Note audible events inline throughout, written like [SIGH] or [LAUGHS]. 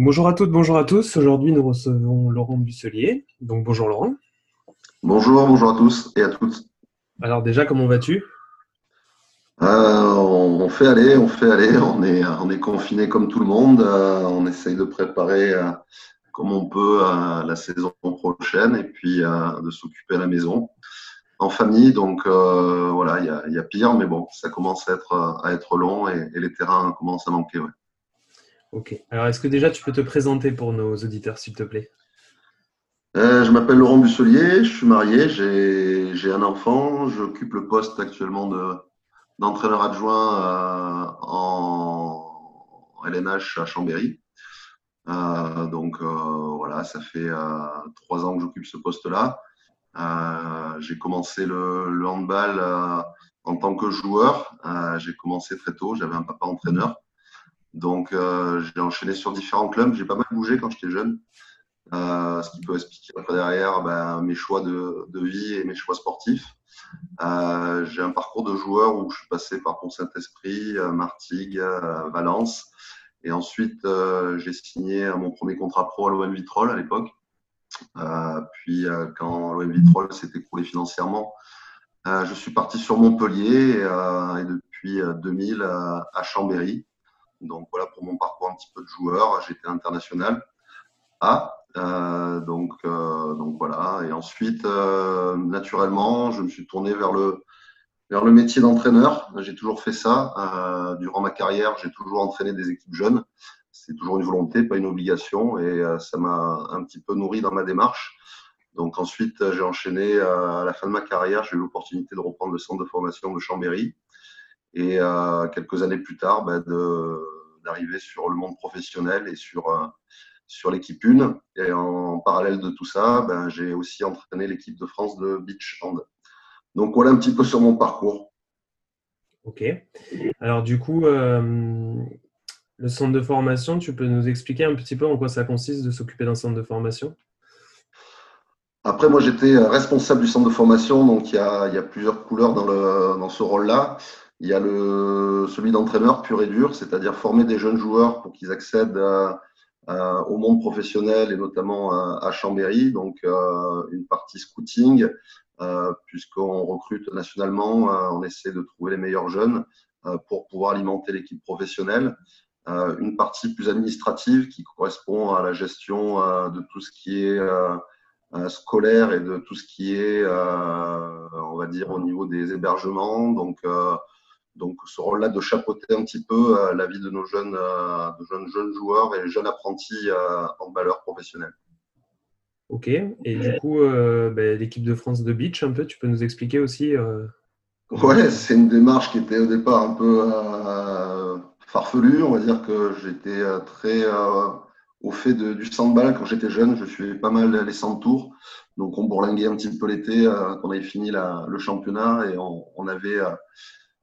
Bonjour à toutes, bonjour à tous. Aujourd'hui, nous recevons Laurent Busselier. Donc, bonjour Laurent. Bonjour, bonjour à tous et à toutes. Alors, déjà, comment vas-tu? Euh, on, fait aller, on fait aller. [LAUGHS] On est, on est confiné comme tout le monde. Euh, on essaye de préparer euh, comme on peut la saison prochaine et puis de s'occuper à la maison en famille. Donc, voilà, il y a, pire, mais bon, ça commence à être, à être long et, les terrains commencent à manquer. Ok. Alors, est-ce que déjà tu peux te présenter pour nos auditeurs, s'il te plaît? Euh, Je m'appelle Laurent Busselier, je suis marié, j'ai un enfant, j'occupe le poste actuellement d'entraîneur adjoint euh, en LNH à Chambéry. Euh, donc voilà, ça fait trois ans que j'occupe ce poste-là. j'ai commencé le, le handball en tant que joueur. j'ai commencé très tôt, j'avais un papa entraîneur. Donc, euh, j'ai enchaîné sur différents clubs. J'ai pas mal bougé quand j'étais jeune. Euh, ce qui peut expliquer après derrière ben, mes choix de, vie et mes choix sportifs. Euh, j'ai un parcours de joueur où je suis passé par Pont-Saint-Esprit, Martigues, Valence. Et ensuite, j'ai signé mon premier contrat pro à l'OM Vitrolles à l'époque. puis, quand l'OM Vitrolles s'est écroulé financièrement, je suis parti sur Montpellier et, depuis 2000 à Chambéry. Donc voilà pour mon parcours un petit peu de joueur. J'étais international A. Euh, donc, euh, donc voilà. Et ensuite, euh, naturellement, je me suis tourné vers le, vers le métier d'entraîneur. J'ai toujours fait ça. durant ma carrière, j'ai toujours entraîné des équipes jeunes. C'est toujours une volonté, pas une obligation. Et ça m'a un petit peu nourri dans ma démarche. Donc ensuite, j'ai enchaîné à la fin de ma carrière. J'ai eu l'opportunité de reprendre le centre de formation de Chambéry et euh, quelques années plus tard bah, d'arriver sur le monde professionnel et sur, euh, sur l'équipe 1. Et en parallèle de tout ça, ben, j'ai aussi entraîné l'équipe de France de beach hand. Donc voilà un petit peu sur mon parcours. Ok. Alors du coup, euh, le centre de formation, tu peux nous expliquer un petit peu en quoi ça consiste de s'occuper d'un centre de formation? Après, moi, j'étais responsable du centre de formation, donc il y a, il y a plusieurs couleurs dans, le, dans ce rôle-là. Il y a le, celui d'entraîneur pur et dur, c'est-à-dire former des jeunes joueurs pour qu'ils accèdent au monde professionnel et notamment à, Chambéry. Donc, euh, une partie scouting, euh, puisqu'on recrute nationalement, euh, on essaie de trouver les meilleurs jeunes pour pouvoir alimenter l'équipe professionnelle. une partie plus administrative qui correspond à la gestion de tout ce qui est scolaire et de tout ce qui est, on va dire, au niveau des hébergements. Donc, donc ce rôle-là de chapeauter un petit peu euh, la vie de nos jeunes, euh, de jeunes, jeunes joueurs et jeunes apprentis euh, en valeur professionnelle. Ok, et du coup, ben, l'équipe de France de beach, un peu, tu peux nous expliquer aussi Ouais, c'est une démarche qui était au départ un peu farfelue. On va dire que j'étais très au fait de, du sandball quand j'étais jeune. Je suivais pas mal les centres tours. Donc on bourlinguait un petit peu l'été quand on avait fini le championnat et on, on avait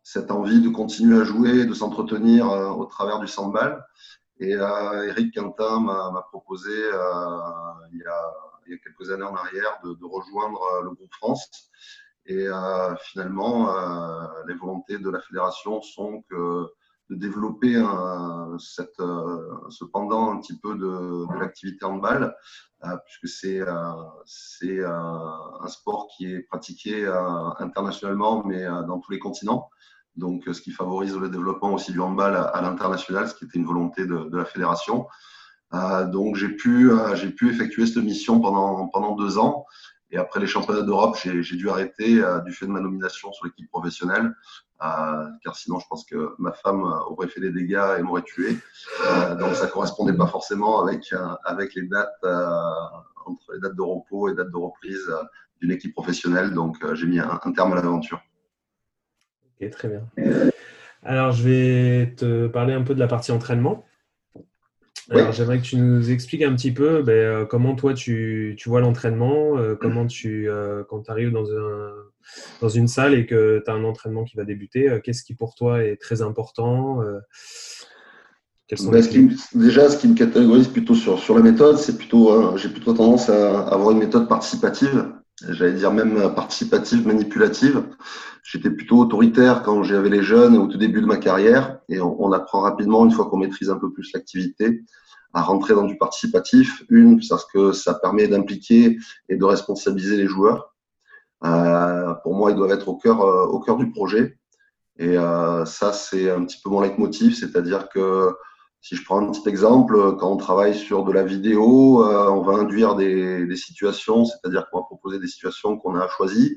cette envie de continuer à jouer, de s'entretenir euh, au travers du sandball. Et euh, Eric Quintin m'a proposé euh, il, y a, il, y a, quelques années en arrière de, de rejoindre le groupe France. Et finalement, les volontés de la fédération sont que de développer un, cette, ce pendant un petit peu de, de l'activité handball, euh, puisque c'est c'est un sport qui est pratiqué internationalement, mais dans tous les continents donc ce qui favorise le développement aussi du handball à, l'international, ce qui était une volonté de, de la fédération. Euh, donc j'ai pu, euh, j'ai pu effectuer cette mission pendant, pendant deux ans. Et après les championnats d'Europe, j'ai dû arrêter euh, du fait de ma nomination sur l'équipe professionnelle, euh, car sinon je pense que ma femme aurait fait des dégâts et m'aurait tué. Euh, donc ça correspondait pas forcément avec, avec les dates, entre les dates de repos et dates de reprise d'une équipe professionnelle. Donc j'ai mis un terme à l'aventure. Ok, très bien. Alors, je vais te parler un peu de la partie entraînement. Alors, j'aimerais que tu nous expliques un petit peu ben, euh, comment toi tu, tu vois l'entraînement, euh, comment tu, euh, quand tu arrives dans, un, dans une salle et que tu as un entraînement qui va débuter, qu'est-ce qui pour toi est très important ben, Déjà, ce qui me catégorise plutôt sur, sur la méthode, c'est plutôt, j'ai plutôt tendance à avoir une méthode participative j'allais dire même participative, manipulative. J'étais plutôt autoritaire quand j'avais les jeunes au tout début de ma carrière et on, apprend rapidement, une fois qu'on maîtrise un peu plus l'activité, à rentrer dans du participatif. Une, parce que ça permet d'impliquer et de responsabiliser les joueurs. Euh, pour moi, ils doivent être au cœur, euh, au cœur du projet. Et euh, ça, c'est un petit peu mon leitmotiv, c'est-à-dire que si je prends un petit exemple, quand on travaille sur de la vidéo, euh, on va induire des, des situations, c'est-à-dire qu'on va proposer des situations qu'on a choisies.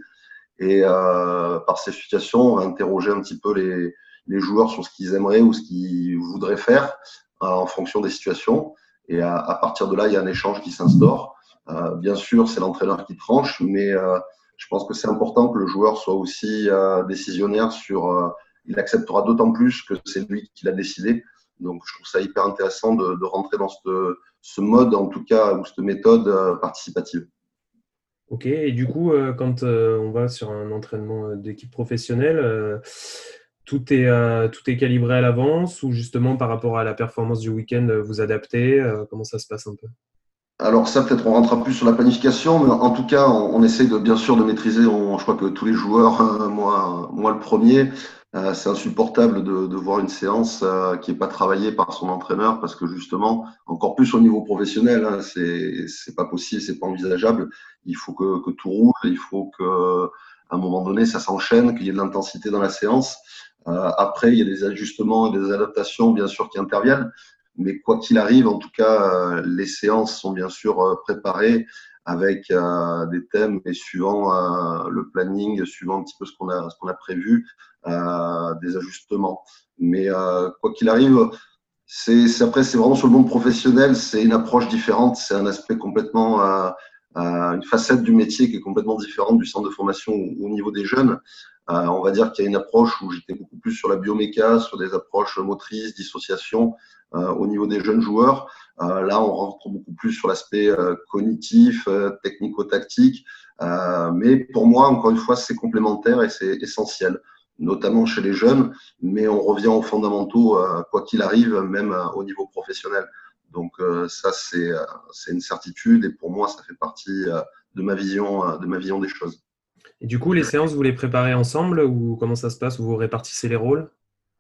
Et euh, par ces situations, on va interroger un petit peu les, les joueurs sur ce qu'ils aimeraient ou ce qu'ils voudraient faire euh, en fonction des situations. Et à, à, partir de là, il y a un échange qui s'instaure. Euh, bien sûr, c'est l'entraîneur qui tranche, mais euh, je pense que c'est important que le joueur soit aussi décisionnaire sur. il acceptera d'autant plus que c'est lui qui l'a décidé. Donc, je trouve ça hyper intéressant de, rentrer dans ce, mode, en tout cas, ou cette méthode euh, participative. Ok, et du coup, euh, quand euh, on va sur un entraînement d'équipe professionnelle, tout est, tout est calibré à l'avance ou justement par rapport à la performance du week-end, vous adaptez Comment ça se passe un peu? Alors ça, peut-être on rentrera plus sur la planification, mais en tout cas, on, essaie de bien sûr de maîtriser. je crois que tous les joueurs, [LAUGHS] moi, moi le premier, euh, c'est insupportable de, de, voir une séance euh, qui n'est pas travaillée par son entraîneur parce que justement, encore plus au niveau professionnel, hein, c'est pas possible, c'est pas envisageable. Il faut que, que, tout roule, il faut que à un moment donné, ça s'enchaîne, qu'il y ait de l'intensité dans la séance. Euh, après, il y a des ajustements et des adaptations, bien sûr, qui interviennent. Mais quoi qu'il arrive, en tout cas, euh, les séances sont bien sûr euh, préparées avec euh, des thèmes et suivant euh, le planning, suivant un petit peu ce qu'on a, ce qu'on a prévu, des ajustements. Mais quoi qu'il arrive, c'est après c'est vraiment sur le monde professionnel, c'est une approche différente, c'est un aspect complètement une facette du métier qui est complètement différente du centre de formation au niveau des jeunes. on va dire qu'il y a une approche où j'étais beaucoup plus sur la bioméca, sur des approches motrices, dissociation au niveau des jeunes joueurs. Euh, là, on rentre beaucoup plus sur l'aspect euh, cognitif, euh, technico-tactique. mais pour moi, encore une fois, c'est complémentaire et c'est essentiel, notamment chez les jeunes. Mais on revient aux fondamentaux, quoi qu'il arrive, même au niveau professionnel. Donc ça, c'est une certitude et pour moi, ça fait partie de ma vision, de ma vision des choses. Et du coup, les séances, vous les préparez ensemble ou comment ça se passe? Vous répartissez les rôles?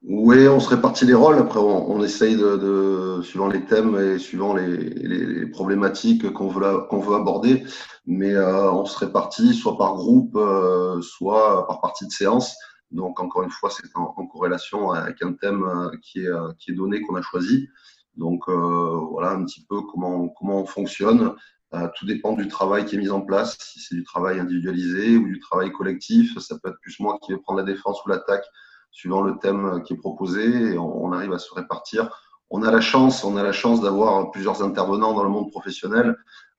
Oui, on se répartit les rôles. Après, on, on essaye de, de, suivant les thèmes et suivant les, les, problématiques qu'on veut, qu'on veut aborder, mais euh, on se répartit soit par groupe, euh, soit par partie de séance. Donc, encore une fois, c'est en, corrélation avec un thème euh, qui est, qui est donné, qu'on a choisi. Donc, voilà un petit peu comment, comment on fonctionne. tout dépend du travail qui est mis en place. Si c'est du travail individualisé ou du travail collectif, ça peut être plus moi qui vais prendre la défense ou l'attaque suivant le thème qui est proposé, et on, arrive à se répartir. On a la chance, on a la chance d'avoir plusieurs intervenants dans le monde professionnel.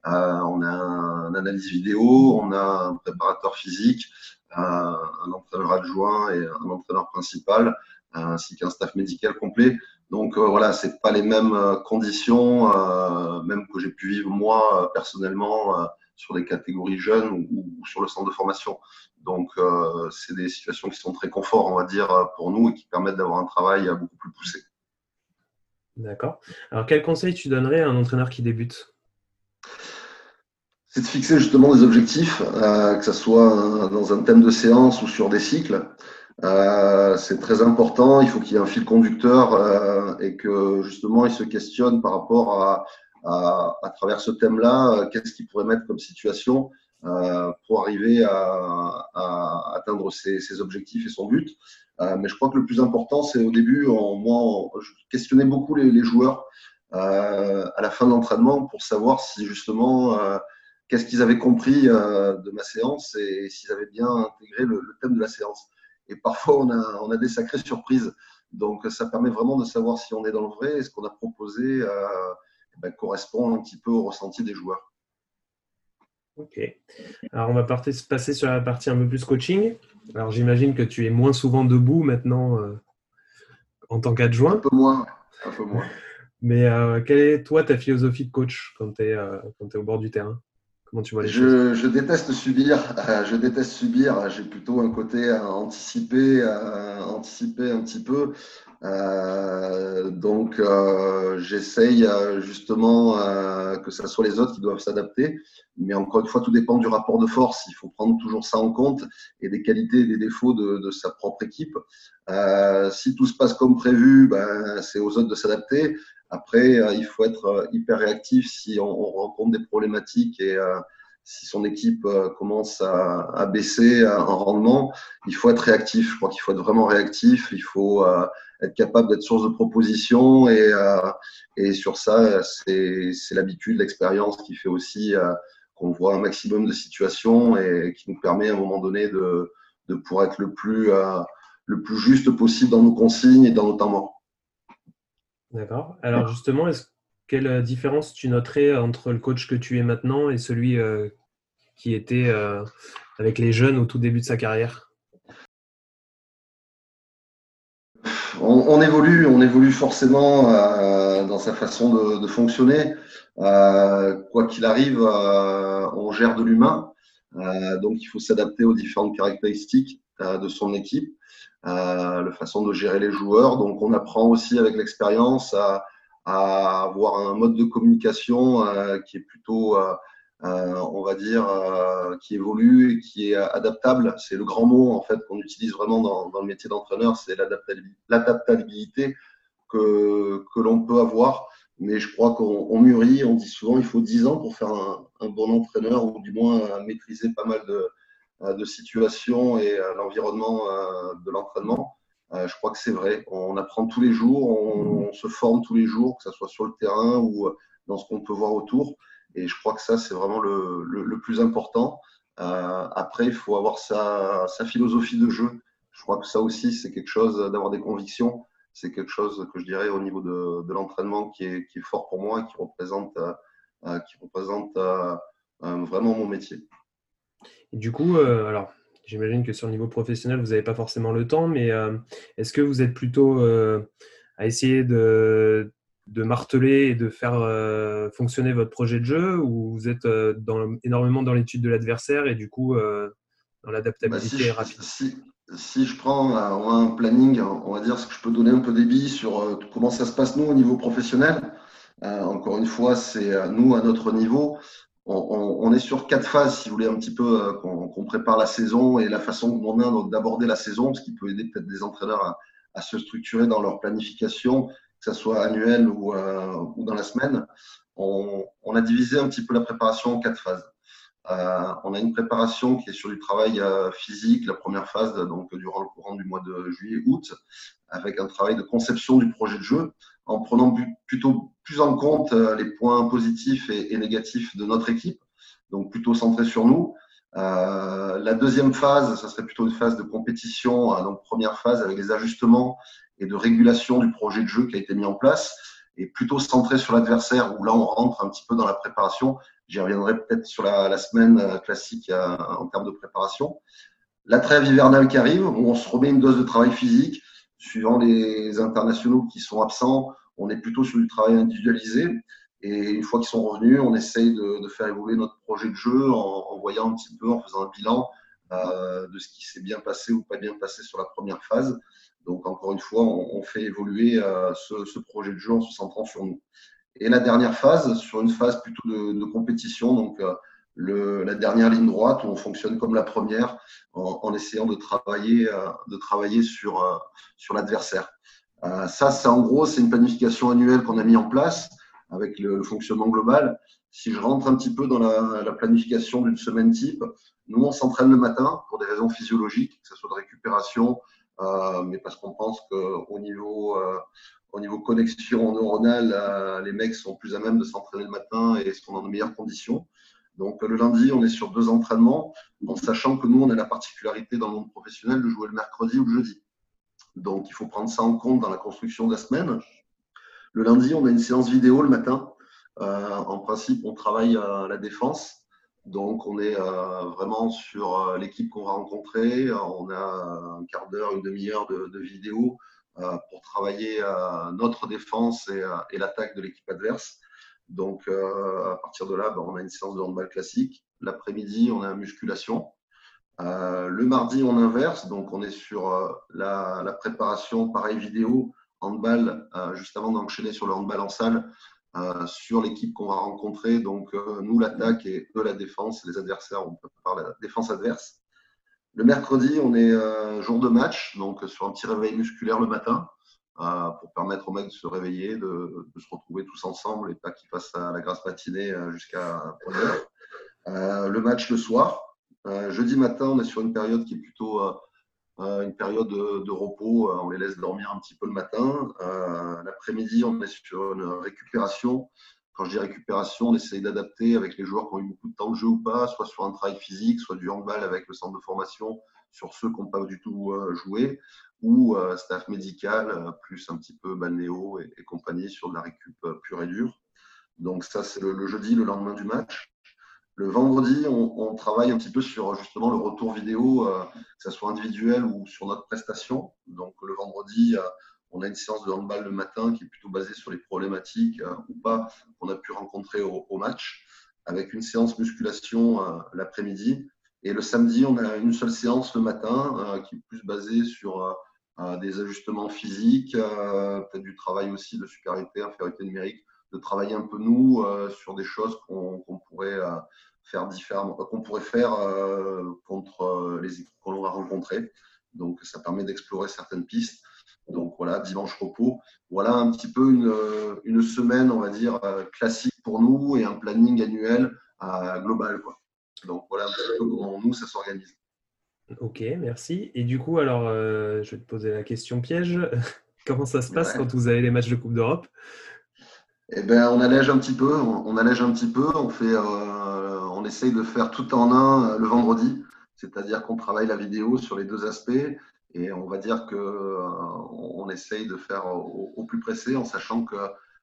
Euh, on a un, analyse vidéo, on a un préparateur physique, euh, un entraîneur adjoint et un entraîneur principal, ainsi qu'un staff médical complet. Donc euh, voilà, c'est pas les mêmes conditions, euh, même que j'ai pu vivre moi personnellement sur des catégories jeunes ou, ou, sur le centre de formation. Donc, euh, c'est des situations qui sont très confort, on va dire, pour nous et qui permettent d'avoir un travail beaucoup plus poussé. D'accord. Alors, quel conseil tu donnerais à un entraîneur qui débute? C'est de fixer justement des objectifs, euh, que ce soit dans un thème de séance ou sur des cycles. Euh, c'est très important. Il faut qu'il y ait un fil conducteur euh, et que justement il se questionne par rapport à, à, travers ce thème-là, euh, qu'est-ce qu'il pourrait mettre comme situation euh, pour arriver à, atteindre ses, objectifs et son but. Euh, mais je crois que le plus important, c'est au début, moi, je questionnais beaucoup les, les joueurs euh, à la fin de l'entraînement pour savoir si justement euh, qu'est-ce qu'ils avaient compris euh, de ma séance et, s'ils avaient bien intégré le, le, thème de la séance. Et parfois, on a, on a des sacrées surprises. Donc, ça permet vraiment de savoir si on est dans le vrai et ce qu'on a proposé eh ben, correspond un petit peu au ressenti des joueurs. Ok. Alors, on va passer sur la partie un peu plus coaching. Alors, j'imagine que tu es moins souvent debout maintenant euh, en tant qu'adjoint. Un peu moins. Un peu moins. [LAUGHS] Mais quelle est, toi, ta philosophie de coach quand tu es, es, au bord du terrain? Comment tu vois les je, je déteste subir. je déteste subir. J'ai plutôt un côté à anticiper, à anticiper un petit peu. Euh, donc, euh, j'essaye euh, justement que ce soit les autres qui doivent s'adapter. Mais encore une fois, tout dépend du rapport de force. Il faut prendre toujours ça en compte et des qualités et des défauts de, de sa propre équipe. si tout se passe comme prévu, ben, c'est aux autres de s'adapter. Après, il faut être hyper réactif si on, on rencontre des problématiques et si son équipe commence à, baisser en rendement, il faut être réactif. Je crois qu'il faut être vraiment réactif. Il faut être capable d'être source de propositions. Et, euh, et sur ça, c'est l'habitude, l'expérience qui fait aussi euh, qu'on voit un maximum de situations et qui nous permet à un moment donné de, de pouvoir être le plus, euh, le plus juste possible dans nos consignes et dans nos temps morts. D'accord. Alors justement, quelle différence tu noterais entre le coach que tu es maintenant et celui qui était avec les jeunes au tout début de sa carrière? On, évolue, on évolue forcément euh, dans sa façon de, fonctionner. Euh, quoi qu'il arrive, euh, on gère de l'humain, donc il faut s'adapter aux différentes caractéristiques de son équipe, la façon de gérer les joueurs. Donc on apprend aussi avec l'expérience à, à, avoir un mode de communication qui est plutôt euh, on va dire, euh, qui évolue et qui est adaptable. C'est le grand mot en fait qu'on utilise vraiment dans, le métier d'entraîneur, c'est l'adaptabilité que, que l'on peut avoir. Mais je crois qu'on mûrit, on dit souvent il faut 10 ans pour faire un, bon entraîneur ou du moins maîtriser pas mal de, de situations et euh, l'environnement de l'entraînement. Je crois que c'est vrai. On apprend tous les jours, on, se forme tous les jours, que ce soit sur le terrain ou dans ce qu'on peut voir autour. Et je crois que ça, c'est vraiment le, le, plus important. Euh, après, il faut avoir sa, sa, philosophie de jeu. Je crois que ça aussi, c'est quelque chose d'avoir des convictions. C'est quelque chose que je dirais au niveau de, de l'entraînement qui est, qui est, fort pour moi et qui représente, euh, qui représente euh, vraiment mon métier. Et du coup, alors, j'imagine que sur le niveau professionnel, vous n'avez pas forcément le temps, mais est-ce que vous êtes plutôt à essayer de de marteler et de faire euh, fonctionner votre projet de jeu ou vous êtes euh, dans, énormément dans l'étude de l'adversaire et du coup euh, dans l'adaptabilité bah, rapide? si, je prends un planning, on va dire ce que je peux donner un peu des billes sur comment ça se passe nous au niveau professionnel. encore une fois, c'est nous à notre niveau. On, est sur quatre phases, si vous voulez, un petit peu qu'on prépare la saison et la façon dont on a d'aborder la saison, ce qui peut aider peut-être des entraîneurs à, à se structurer dans leur planification que ce soit annuel ou, euh, ou dans la semaine, on, on, a divisé un petit peu la préparation en quatre phases. Euh, on a une préparation qui est sur du travail euh, physique, la première phase, donc durant le courant du mois de juillet-août, avec un travail de conception du projet de jeu, en prenant plutôt plus en compte euh, les points positifs et, négatifs de notre équipe, donc plutôt centré sur nous. Euh, la deuxième phase, ça serait plutôt une phase de compétition, donc première phase avec les ajustements et de régulation du projet de jeu qui a été mis en place, et plutôt centré sur l'adversaire, où là on rentre un petit peu dans la préparation. J'y reviendrai peut-être sur la, semaine euh, classique en termes de préparation. La trêve hivernale qui arrive, où on se remet une dose de travail physique, suivant les internationaux qui sont absents, on est plutôt sur du travail individualisé. Et une fois qu'ils sont revenus, on essaye de, faire évoluer notre projet de jeu en, voyant un petit peu, en faisant un bilan euh, de ce qui s'est bien passé ou pas bien passé sur la première phase. Donc, encore une fois, on, fait évoluer euh, ce, projet de jeu en se centrant sur nous. Et la dernière phase, sur une phase plutôt de, compétition, donc euh, le, la dernière ligne droite, où on fonctionne comme la première en, essayant de travailler, euh, de travailler sur, sur l'adversaire. ça, c'est en gros, c'est une planification annuelle qu'on a mis en place avec le, fonctionnement global. Si je rentre un petit peu dans la, la planification d'une semaine type, nous, on s'entraîne le matin pour des raisons physiologiques, que ce soit de récupération, euh, mais parce qu'on pense qu'au niveau, euh, au niveau connexion neuronale, euh, les mecs sont plus à même de s'entraîner le matin et sont dans de meilleures conditions. Donc le lundi, on est sur deux entraînements, en sachant que nous, on a la particularité dans le monde professionnel de jouer le mercredi ou le jeudi. Donc il faut prendre ça en compte dans la construction de la semaine. Le lundi, on a une séance vidéo le matin. en principe, on travaille à la défense. Donc, on est euh, vraiment sur euh, l'équipe qu'on va rencontrer. On a un quart d'heure, une demi-heure de, de vidéo pour travailler notre défense et, l'attaque de l'équipe adverse. Donc, à partir de là, ben, on a une séance de handball classique. L'après-midi, on a musculation. le mardi, on inverse. Donc, on est sur la, la, préparation, pareil vidéo, handball, juste avant d'enchaîner sur le handball en salle. Euh, sur l'équipe qu'on va rencontrer. Donc, euh, nous, l'attaque et eux, la défense. Les adversaires, on de la défense adverse. Le mercredi, on est euh, jour de match, donc sur un petit réveil musculaire le matin, pour permettre aux mecs de se réveiller, de, se retrouver tous ensemble et pas qu'ils fassent la grasse matinée jusqu'à 1 le match le soir. jeudi matin, on est sur une période qui est plutôt euh, une période de, repos, euh, on les laisse dormir un petit peu le matin. Euh, l'après-midi, on est sur une récupération. Quand je dis récupération, on essaye d'adapter avec les joueurs qui ont eu beaucoup de temps de jeu ou pas, soit sur un travail physique, soit du handball avec le centre de formation sur ceux qui n'ont pas du tout joué, ou staff médical, plus un petit peu balnéo et, compagnie sur de la récup pure et dure. Donc ça, c'est le, jeudi, le lendemain du match. Le vendredi, on, travaille un petit peu sur justement le retour vidéo, euh, que ce soit individuel ou sur notre prestation. Donc le vendredi, euh, on a une séance de handball le matin qui est plutôt basée sur les problématiques euh, ou pas qu'on a pu rencontrer au, match, avec une séance musculation l'après-midi. Et le samedi, on a une seule séance le matin qui est plus basée sur des ajustements physiques, peut-être du travail aussi de supériorité, infériorité numérique, de travailler un peu nous sur des choses qu'on pourrait faire différemment, qu'on pourrait faire euh, contre euh, les équipes qu'on va rencontrer. Donc, ça permet d'explorer certaines pistes. Donc voilà, dimanche repos. Voilà un petit peu une, semaine, on va dire, euh, classique pour nous et un planning annuel global. Quoi. Donc voilà un petit peu comment nous, ça s'organise. Ok, merci. Et du coup, alors, je vais te poser la question piège. [LAUGHS] comment ça se passe quand vous avez les matchs de Coupe d'Europe? Eh ben, on allège un petit peu. On, allège un petit peu. On fait, on essaye de faire tout en un euh, le vendredi, c'est-à-dire qu'on travaille la vidéo sur les deux aspects et on va dire que euh, on essaye de faire au, plus pressé en sachant que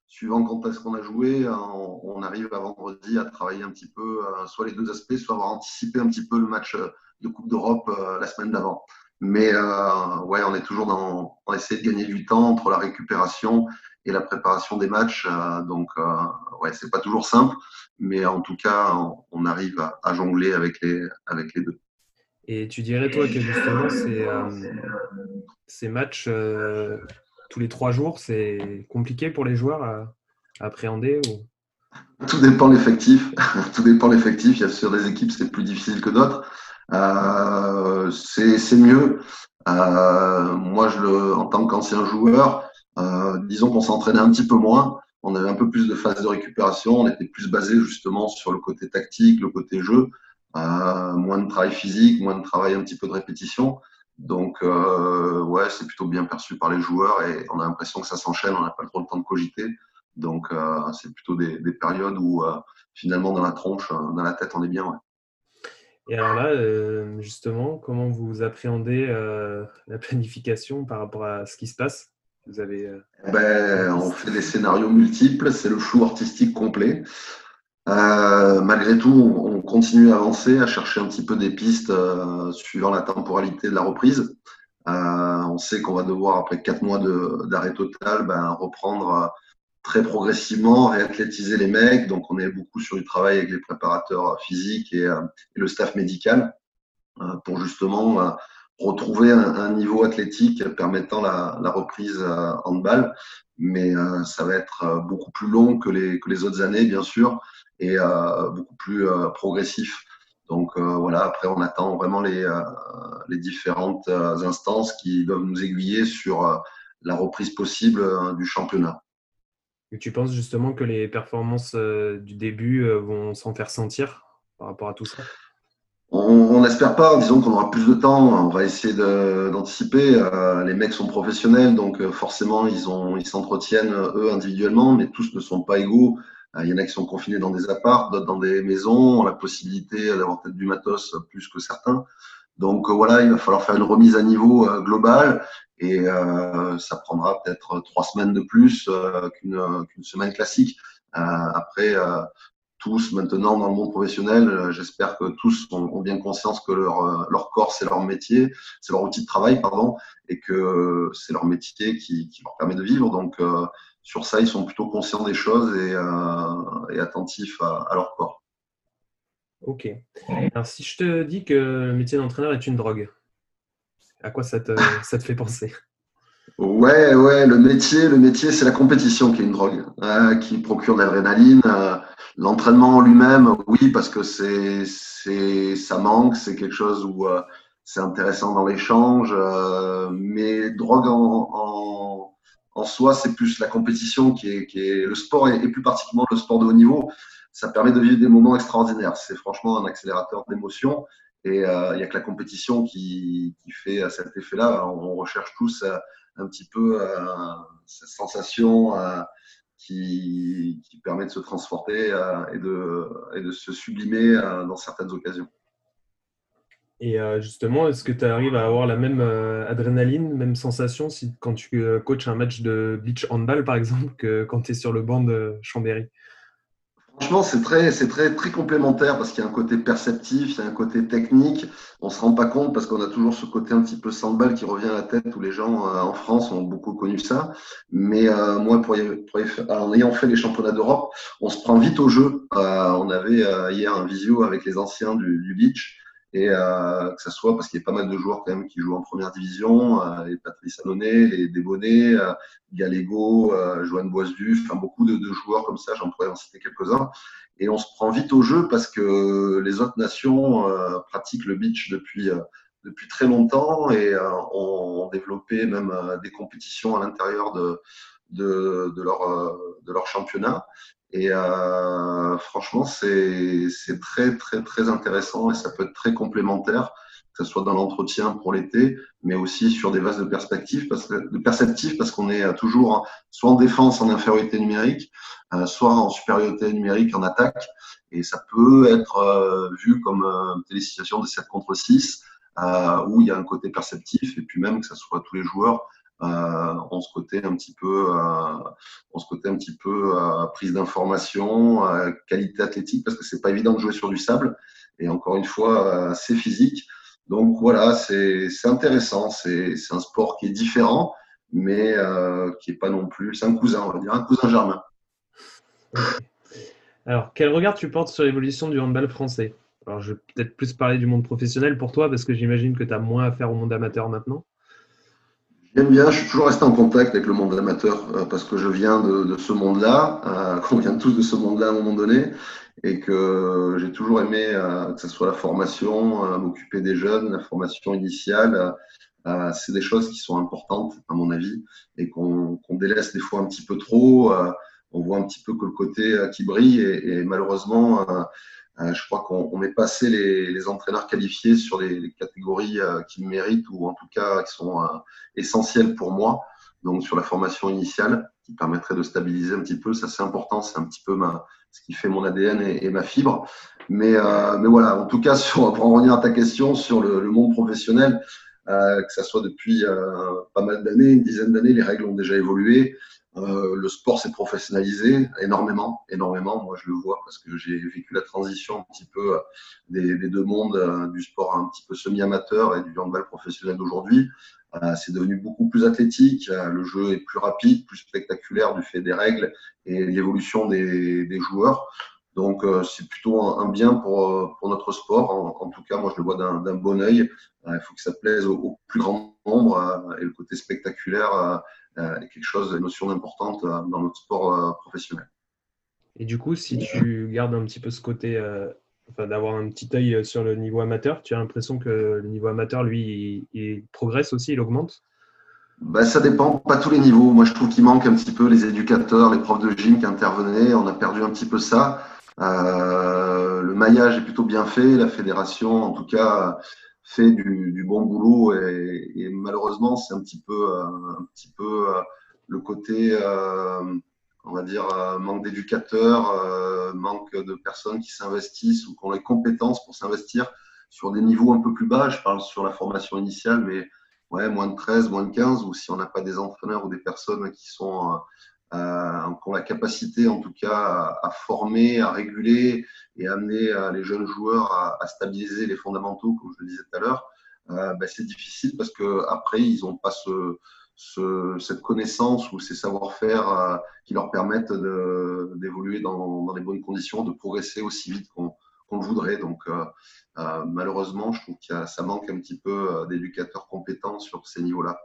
suivant quand est-ce qu'on a joué, on, arrive à vendredi à travailler un petit peu euh, soit les deux aspects, soit avoir anticipé un petit peu le match de Coupe d'Europe la semaine d'avant. Mais ouais, on est toujours dans, on essaie de gagner du temps entre la récupération et la préparation des matchs. donc ouais, c'est pas toujours simple, mais en tout cas, on, arrive à, jongler avec les, avec les deux. Et tu dirais, toi, que justement, ces, euh, matchs euh, tous les trois jours, c'est compliqué pour les joueurs à, appréhender ou... Tout dépend l'effectif. [LAUGHS] Tout dépend l'effectif. Il y a sur des équipes, c'est plus difficile que d'autres. Euh, c'est mieux. moi, je le, en tant qu'ancien joueur, disons qu'on s'entraînait un petit peu moins on avait un peu plus de phase de récupération, on était plus basé justement sur le côté tactique, le côté jeu, euh, moins de travail physique, moins de travail un petit peu de répétition. Donc, euh, ouais, c'est plutôt bien perçu par les joueurs et on a l'impression que ça s'enchaîne, on n'a pas trop le temps de cogiter. Donc, euh, c'est plutôt des, périodes où finalement, dans la tronche, dans la tête, on est bien. Et alors là, justement, comment vous appréhendez la planification par rapport à ce qui se passe? Avez. Euh, ben, on fait des scénarios multiples, c'est le flou artistique complet. Euh, malgré tout, on continue à avancer, à chercher un petit peu des pistes euh, suivant la temporalité de la reprise. on sait qu'on va devoir, après quatre mois d'arrêt total, ben, reprendre très progressivement, réathlétiser les mecs. Donc, on est beaucoup sur du travail avec les préparateurs physiques et, et le staff médical pour justement retrouver un, niveau athlétique permettant la, reprise euh, en handball. Mais euh, ça va être euh, beaucoup plus long que les, que les autres années, bien sûr, et beaucoup plus progressif. Donc voilà, après, on attend vraiment les, les différentes instances qui doivent nous aiguiller sur la reprise possible du championnat. Et tu penses justement que les performances du début vont s'en faire sentir par rapport à tout ça? On n'espère pas, disons qu'on aura plus de temps, on va essayer d'anticiper. Euh, les mecs sont professionnels, donc euh, forcément ils ils s'entretiennent eux individuellement, mais tous ne sont pas égaux. Euh, il y en a qui sont confinés dans des apparts, d'autres dans des maisons, ont la possibilité d'avoir peut-être du matos plus que certains. Donc voilà, il va falloir faire une remise à niveau globale et ça prendra peut-être trois semaines de plus qu'une semaine classique. après, tous maintenant dans le monde professionnel, j'espère que tous ont, bien conscience que leur, leur corps, c'est leur métier, c'est leur outil de travail, pardon, et que c'est leur métier qui, qui, leur permet de vivre. Donc, sur ça, ils sont plutôt conscients des choses et, et attentifs à, à, leur corps. Ok. Alors, si je te dis que le métier d'entraîneur est une drogue, à quoi ça te, [LAUGHS] ça te fait penser? Ouais, ouais, le métier, le métier, c'est la compétition qui est une drogue, hein, qui procure de l'adrénaline. Euh, l'entraînement en lui-même, oui, parce que c'est, c'est, ça manque, c'est quelque chose où euh, c'est intéressant dans l'échange. Euh, mais drogue en, en, en soi, c'est plus la compétition qui est, qui est le sport et, plus particulièrement le sport de haut niveau. Ça permet de vivre des moments extraordinaires. C'est franchement un accélérateur d'émotions. Et il n'y a que la compétition qui, qui fait cet effet-là. On recherche tous un petit peu euh, cette sensation euh, qui, permet de se transporter euh, et, de, se sublimer dans certaines occasions. Et justement, est-ce que tu arrives à avoir la même adrénaline, même sensation si, quand tu coaches un match de beach handball, par exemple, que quand tu es sur le banc de Chambéry? Franchement, c'est très, très, très complémentaire parce qu'il y a un côté perceptif, il y a un côté technique. On se rend pas compte parce qu'on a toujours ce côté un petit peu sandball qui revient à la tête où les gens euh, en France ont beaucoup connu ça. Mais euh, moi, pour, en ayant fait les championnats d'Europe, on se prend vite au jeu. Euh, on avait hier un visio avec les anciens du, du beach et euh, que ce soit parce qu'il y a pas mal de joueurs quand même qui jouent en première division, euh, les Patrice Annonay, les Débonnet, euh, Galego, euh, Joanne Boisdu, enfin beaucoup de, joueurs comme ça, j'en pourrais en citer quelques-uns. Et on se prend vite au jeu parce que les autres nations pratiquent le beach depuis depuis très longtemps et ont, développé même des compétitions à l'intérieur de, de, leur, de leur championnat. Et euh, franchement, c'est très, très, très intéressant et ça peut être très complémentaire, que ce soit dans l'entretien pour l'été, mais aussi sur des vases de perspective, parce que, de perceptif, parce qu'on est toujours soit en défense en infériorité numérique, euh, soit en supériorité numérique en attaque. Et ça peut être euh, vu comme euh, des situations de 7 contre 6, euh, où il y a un côté perceptif, et puis même que ce soit tous les joueurs euh, on se côté un petit peu, euh, on se côté un petit peu euh, prise d'information, qualité athlétique, parce que c'est pas évident de jouer sur du sable. Et encore une fois, c'est physique. Donc voilà, c'est intéressant. C'est un sport qui est différent, mais qui est pas non plus. C'est un cousin, on va dire, un cousin germain. Alors, quel regard tu portes sur l'évolution du handball français? Alors, je vais peut-être plus parler du monde professionnel pour toi, parce que j'imagine que tu as moins à faire au monde amateur maintenant. J'aime bien, je suis toujours resté en contact avec le monde amateur euh, parce que je viens de, de ce monde-là, euh, [LAUGHS] qu'on vient tous de ce monde-là à un moment donné, et que j'ai toujours aimé euh, que ce soit la formation, euh, m'occuper des jeunes, la formation initiale. Euh, c'est des choses qui sont importantes, à mon avis, et qu'on qu délaisse des fois un petit peu trop. on voit un petit peu que le côté qui brille, et, et malheureusement, euh, je crois qu'on est passé les, les, entraîneurs qualifiés sur les, les catégories euh, qui méritent ou en tout cas qui sont euh, essentielles pour moi. Donc sur la formation initiale qui permettrait de stabiliser un petit peu, ça c'est important, c'est un petit peu ma, ce qui fait mon ADN et, et ma fibre. Mais, euh, mais voilà, en tout cas, [LAUGHS] sur, pour en revenir à ta question sur le, le monde professionnel, euh, que ça soit depuis pas mal d'années, une dizaine d'années, les règles ont déjà évolué. Euh, le sport s'est professionnalisé énormément, énormément. Moi, je le vois parce que j'ai vécu la transition un petit peu euh, des, deux mondes, euh, du sport un petit peu semi-amateur et du handball professionnel d'aujourd'hui. C'est devenu beaucoup plus athlétique. le jeu est plus rapide, plus spectaculaire du fait des règles et l'évolution des, joueurs. Donc, c'est plutôt un, bien pour, pour notre sport. En, en, tout cas, moi, je le vois d'un bon œil. il faut que ça plaise au, au plus grand nombre et le côté spectaculaire euh, quelque chose, une notion importante euh, dans notre sport euh, professionnel. Et du coup, si tu gardes un petit peu ce côté, enfin, d'avoir un petit œil sur le niveau amateur, tu as l'impression que le niveau amateur, lui, il, progresse aussi, il augmente? Ben, ça dépend, pas tous les niveaux. Moi, je trouve qu'il manque un petit peu les éducateurs, les profs de gym qui intervenaient. On a perdu un petit peu ça. Euh, le maillage est plutôt bien fait. La fédération, en tout cas, fait du, bon boulot et, malheureusement c'est un petit peu euh, un petit peu euh, le côté on va dire manque d'éducateurs manque de personnes qui s'investissent ou qui ont les compétences pour s'investir sur des niveaux un peu plus bas je parle sur la formation initiale mais ouais moins de 13 moins de 15 ou si on n'a pas des entraîneurs ou des personnes qui sont euh, qui la capacité en tout cas à, former, à réguler et amener les jeunes joueurs à, stabiliser les fondamentaux, comme je le disais tout à l'heure, ben, c'est difficile parce qu'après, ils n'ont pas ce, cette connaissance ou ces savoir-faire qui leur permettent d'évoluer dans, les bonnes conditions, de progresser aussi vite qu'on le voudrait. Donc, euh, euh, malheureusement, je trouve que ça manque un petit peu euh, d'éducateurs compétents sur ces niveaux-là.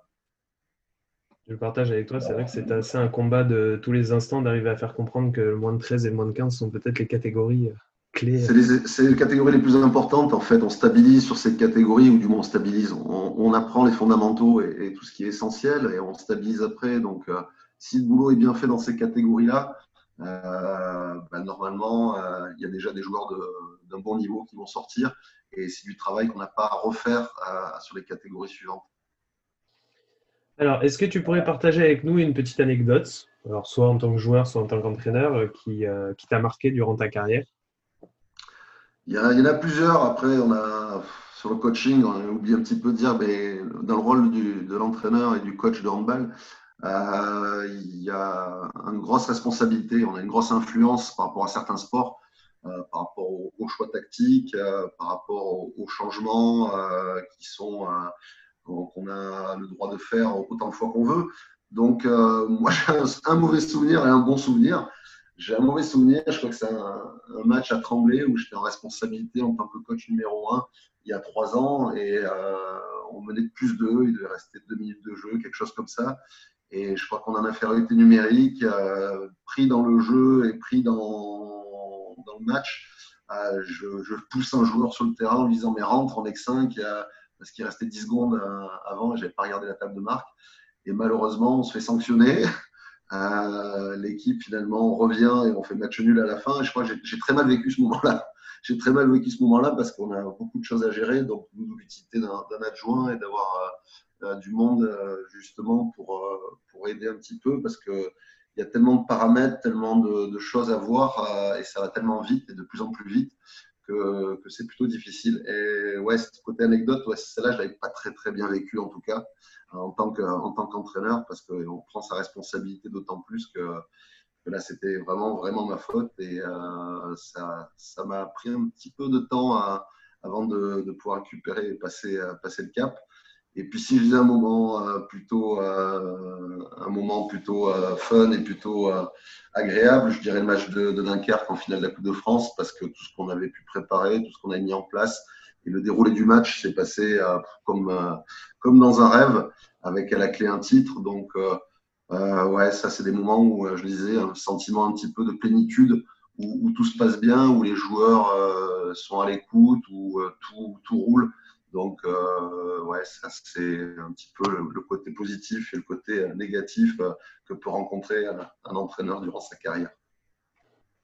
Je partage avec toi, c'est vrai que c'est assez un combat de tous les instants d'arriver à faire comprendre que le moins de 13 et le moins de 15 sont peut-être les catégories clés. C'est les, catégories les plus importantes. En fait, on stabilise sur cette catégorie, ou du moins on stabilise. On, apprend les fondamentaux et, tout ce qui est essentiel, et on stabilise après. Donc, si le boulot est bien fait dans ces catégories-là, euh, bah, normalement, euh, il y a déjà des joueurs d'un bon niveau qui vont sortir et c'est du travail qu'on n'a pas à refaire euh, sur les catégories suivantes. Alors, est-ce que tu pourrais partager avec nous une petite anecdote, alors soit en tant que joueur, soit en tant qu'entraîneur, qui, qui t'a marqué durant ta carrière? Il y, a, il y, en a plusieurs. Après, on a sur le coaching, on a oublié un petit peu de dire, mais dans le rôle du, de l'entraîneur et du coach de handball, euh, il y a une grosse responsabilité, on a une grosse influence par rapport à certains sports, euh, par rapport aux, choix tactiques, euh, par rapport aux, changements qui sont qu'on a le droit de faire autant de fois qu'on veut. Donc, [LAUGHS] moi, j'ai un, mauvais souvenir et un bon souvenir. J'ai un mauvais souvenir, je crois que c'est un, match à Tremblay où j'étais en responsabilité en tant que coach numéro 1 il y a trois ans et on menait de plus d'eux, il devait rester deux minutes de jeu, quelque chose comme ça. Et je crois qu'on a une infériorité numérique, euh, pris dans le jeu et pris dans, le match. Euh, je, pousse un joueur sur le terrain en lui disant Mais rentre, on est que 5, parce qu'il restait 10 secondes euh, avant, je n'avais pas regardé la table de marque. Et malheureusement, on se fait sanctionner. [LAUGHS] Euh, L'équipe finalement revient et on fait match nul à la fin. Et je crois que j'ai très mal vécu ce moment-là. [LAUGHS] J'ai très mal vécu ce moment-là parce qu'on a beaucoup de choses à gérer. Donc, l'utilité d'un adjoint et d'avoir euh, du monde justement pour, pour aider un petit peu parce que il y a tellement de paramètres, tellement de, choses à voir et ça va tellement vite et de plus en plus vite que, c'est plutôt difficile. Et ouais, côté anecdote, ouais, celle-là, je l'avais pas très très bien vécu en tout cas en tant que, en tant qu'entraîneur parce qu'on prend sa responsabilité d'autant plus que, là c'était vraiment vraiment ma faute et ça ça m'a pris un petit peu de temps avant de, de, pouvoir récupérer et passer passer le cap. Et puis si je disais un moment euh, plutôt, euh, un moment plutôt euh, fun et plutôt agréable, je dirais le match de, de, Dunkerque en finale de la Coupe de France parce que tout ce qu'on avait pu préparer, tout ce qu'on a mis en place et le déroulé du match s'est passé comme, comme dans un rêve avec à la clé un titre. Donc ouais, ça c'est des moments où je disais un sentiment un petit peu de plénitude où, où tout se passe bien, où les joueurs sont à l'écoute, où tout, tout roule. Donc, euh, ouais, ça c'est un petit peu le, côté positif et le côté euh, négatif euh, que peut rencontrer un, entraîneur durant sa carrière.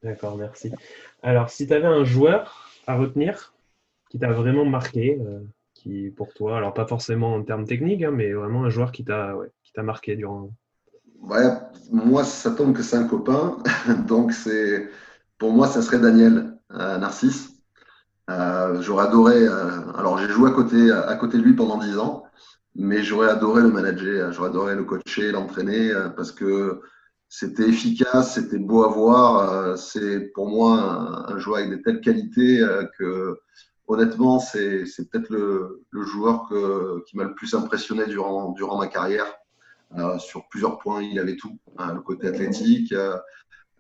D'accord, merci. Alors, si tu avais un joueur à retenir qui t'a vraiment marqué, qui pour toi, alors pas forcément en termes techniques, hein, mais vraiment un joueur qui t'a ouais, marqué durant. Ouais, moi, ça tombe que c'est un copain, [LAUGHS] donc pour moi, ça serait Daniel Narcisse. Euh, j'aurais adoré. Euh, alors, j'ai joué à côté, à côté de lui pendant dix ans, mais j'aurais adoré le manager, j'aurais adoré le coacher, l'entraîner, euh, parce que c'était efficace, c'était beau à voir. c'est pour moi un, joueur avec de telles qualités que, honnêtement, c'est peut-être le, le, joueur que, qui m'a le plus impressionné durant, durant ma carrière. sur plusieurs points, il avait tout. Hein, le côté athlétique,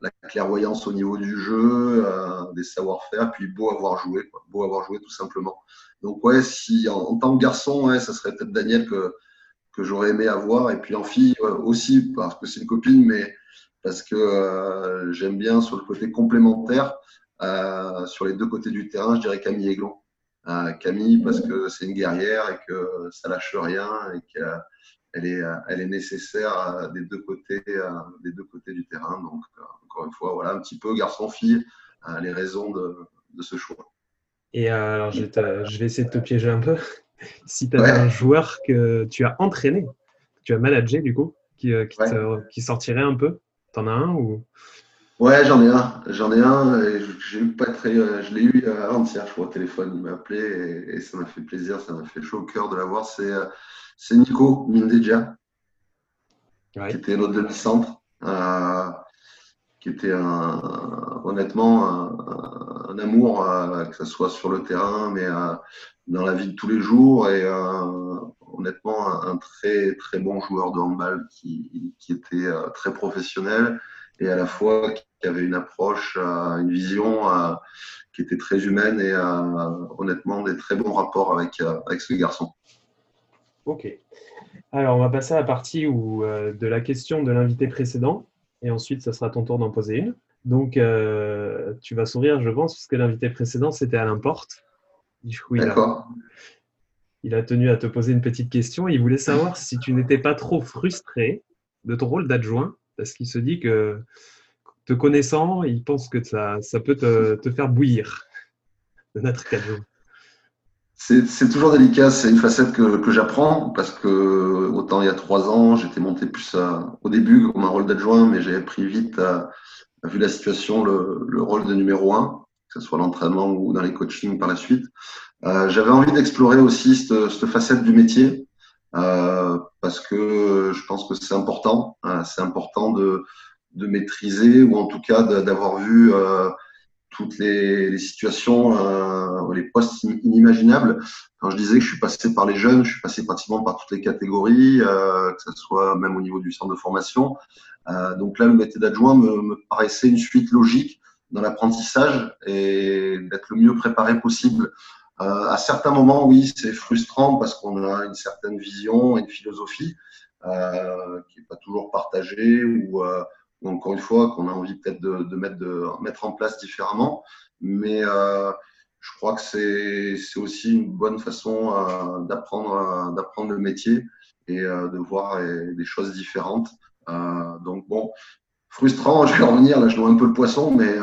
la clairvoyance au niveau du jeu, euh, des savoir-faire, puis beau avoir joué, quoi. beau avoir joué tout simplement. Donc ouais, si en, tant que garçon, ouais, ça serait peut-être Daniel que, que j'aurais aimé avoir, et puis en fille aussi, parce que c'est une copine, mais parce que euh, j'aime bien sur le côté complémentaire, euh, sur les deux côtés du terrain, je dirais Camille Aiglon. Camille, parce que c'est une guerrière et que ça lâche rien et qu'elle elle est, elle est nécessaire des deux côtés, des deux côtés du terrain. Donc, encore une fois, voilà un petit peu garçon-fille, les raisons de, de, ce choix. Et euh, alors, je, je, vais essayer de te piéger un peu. [LAUGHS] si tu as un joueur que tu as entraîné, que tu as managé du coup, qui, euh, sortirait un peu, t'en as un ou? Ouais, j'en ai un. J'en ai un. J'ai eu pas très, euh, je l'ai eu avant-hier, je crois, au téléphone. Il m'a appelé et, ça m'a fait plaisir, ça m'a fait chaud au cœur de l'avoir. C'est c'est Nico Mindeja, qui était notre demi-centre. qui était honnêtement un, amour, que ce soit sur le terrain, mais dans la vie de tous les jours. Et honnêtement, un, très très bon joueur de handball qui, qui était très professionnel et à la fois qui avait une approche, une vision qui était très humaine et honnêtement des très bons rapports avec, avec ce garçon. Ok. Alors, on va passer à la partie où, euh, de la question de l'invité précédent. Et ensuite, ça sera ton tour d'en poser une. Donc, euh, tu vas sourire, je pense, parce que l'invité précédent, c'était Alain Porte. D'accord. Il a tenu à te poser une petite question. Il voulait savoir si tu n'étais pas trop frustré de ton rôle d'adjoint, parce qu'il se dit que, te connaissant, il pense que ça, ça peut te, te faire bouillir de n'être qu'adjoint. C'est toujours délicat, c'est une facette que, que j'apprends parce que autant il y a trois ans, j'étais monté plus au début comme un rôle d'adjoint, mais j'avais pris vite, à, vu la situation, le, le, rôle de numéro un, que ce soit l'entraînement ou dans les coachings par la suite. Euh, J'avais envie d'explorer aussi cette, cette, facette du métier euh, parce que je pense que c'est important, hein, c'est important de, de, maîtriser ou en tout cas d'avoir vu euh, toutes les, situations, euh, les postes inimaginables. Quand je disais que je suis passé par les jeunes, je suis passé pratiquement par toutes les catégories, euh, que ce soit même au niveau du centre de formation. Euh, donc là, le métier d'adjoint me, me, paraissait une suite logique dans l'apprentissage et d'être le mieux préparé possible. Euh, à certains moments, oui, c'est frustrant parce qu'on a une certaine vision, une philosophie euh, qui n'est pas toujours partagée ou encore une fois, qu'on a envie peut-être de, mettre, en place différemment. Mais euh, je crois que c'est aussi une bonne façon euh, d'apprendre euh, d'apprendre le métier et de voir des choses différentes. Donc bon, frustrant, [LAUGHS] je vais revenir, là je dois un peu le poisson, mais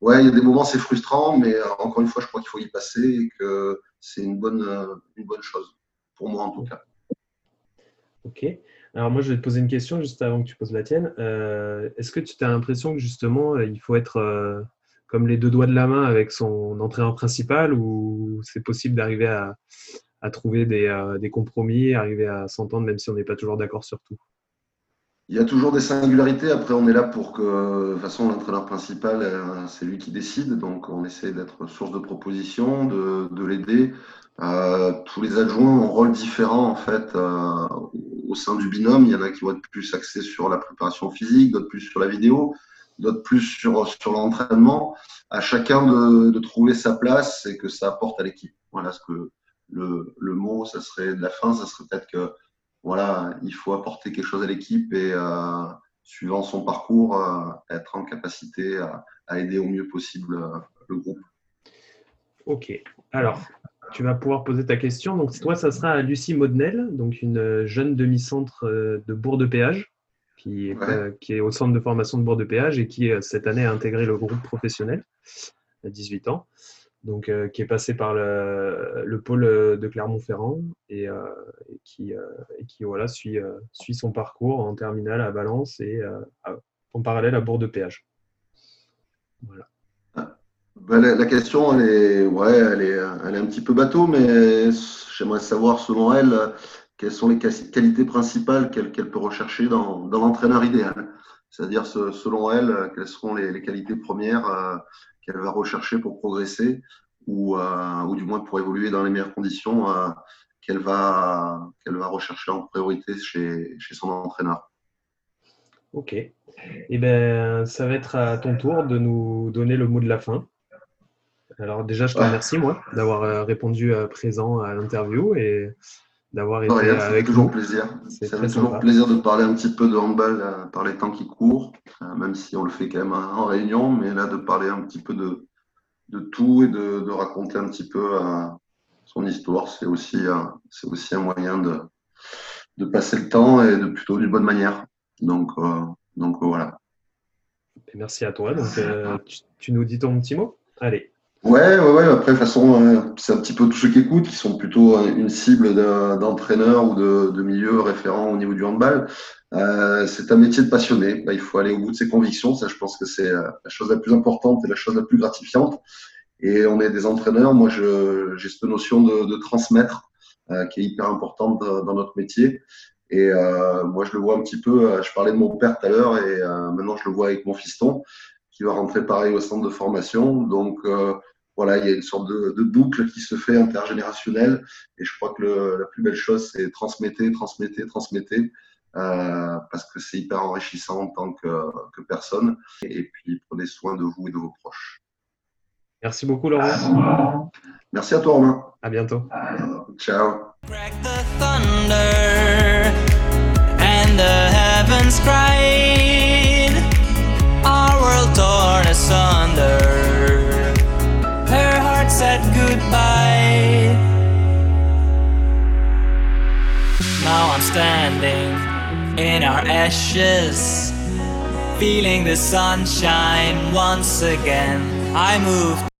ouais, il y a des moments c'est frustrant, mais encore une fois, je crois qu'il faut y passer et que c'est une bonne, une bonne chose, pour moi en tout cas. Ok. Alors moi, je vais te poser une question juste avant que tu poses la tienne. Euh, est-ce que tu as l'impression que justement, euh, il faut être euh, comme les deux doigts de la main avec son entraîneur principal ou c'est possible d'arriver à, trouver des, compromis, arriver à s'entendre même si on n'est pas toujours d'accord sur tout? Il y a toujours des singularités. Après, on est là pour que, de toute façon, l'entraîneur principal, c'est lui qui décide. Donc, on essaie d'être source de propositions, de, de l'aider. Euh, tous les adjoints ont un rôle différent en fait euh, au sein du binôme. Il y en a qui vont être plus axés sur la préparation physique, d'autres plus sur la vidéo, d'autres plus sur, sur l'entraînement. À chacun de, trouver sa place et que ça apporte à l'équipe. Voilà ce que le, le, mot, ça serait de la fin, ça serait peut-être que voilà, il faut apporter quelque chose à l'équipe et euh, suivant son parcours, être en capacité à, à, aider au mieux possible le groupe. Ok. Alors, tu vas pouvoir poser ta question. Donc, toi, ça sera à Lucie Modnel, donc une jeune demi-centre euh, de Bourg-de-Péage, qui, euh, qui, est au centre de formation de Bourg-de-Péage et qui, euh, cette année, a intégré le groupe professionnel à 18 ans. Donc, qui est passé par le, le pôle de Clermont-Ferrand et, et, qui, et qui voilà, suit, suit son parcours en terminale à Valence et en parallèle à Bourg-de-Péage. Voilà. Ben, la, question, elle est, ouais, elle est, elle est un petit peu bateau, mais j'aimerais savoir, selon elle, quelles sont les qualités principales qu'elle peut rechercher dans, dans l'entraîneur idéal. C'est-à-dire, selon elle, quelles seront les, qualités premières euh, qu'elle va rechercher pour progresser ou, euh, ou du moins pour évoluer dans les meilleures conditions euh, qu'elle va, qu'elle va rechercher en priorité chez, chez son entraîneur. Ok. Eh ben, ça va être à ton tour de nous donner le mot de la fin. Alors déjà, je te remercie, moi, d'avoir euh, répondu euh, présent à l'interview et d'avoir été avec toujours nous. plaisir. C'est toujours plaisir de parler un petit peu de handball euh, par les temps qui courent, même si on le fait quand même en réunion, mais là, de parler un petit peu de, de tout et de, de raconter un petit peu son histoire, c'est aussi, c'est aussi un moyen de, de passer le temps et de plutôt d'une bonne manière. Donc, donc voilà. merci à toi. Donc, tu, tu nous dis ton petit mot? Allez. Ouais, ouais, ouais. Après, de toute façon, euh, c'est un petit peu tous ceux qui écoutent qui sont plutôt euh, une cible d'entraîneur ou de, de, milieu référent au niveau du handball. Euh, c'est un métier de passionné. Bah, il faut aller au bout de ses convictions. Ça, je pense que c'est euh, la chose la plus importante et la chose la plus gratifiante. Et on est des entraîneurs. Moi, j'ai cette notion de, de transmettre euh, qui est hyper importante dans, notre métier. Et moi, je le vois un petit peu. Je parlais de mon père tout à l'heure et maintenant, je le vois avec mon fiston qui va rentrer pareil au centre de formation. Donc, voilà, il y a une sorte de, boucle qui se fait intergénérationnelle. Et je crois que la plus belle chose, c'est transmettez, transmettez, transmettez. Euh, parce que c'est hyper enrichissant en tant que, que, personne. Et puis, prenez soin de vous et de vos proches. Merci beaucoup, Laurent. Merci à toi, Romain. À bientôt. Euh, ciao. Standing in our ashes, feeling the sunshine once again. I moved.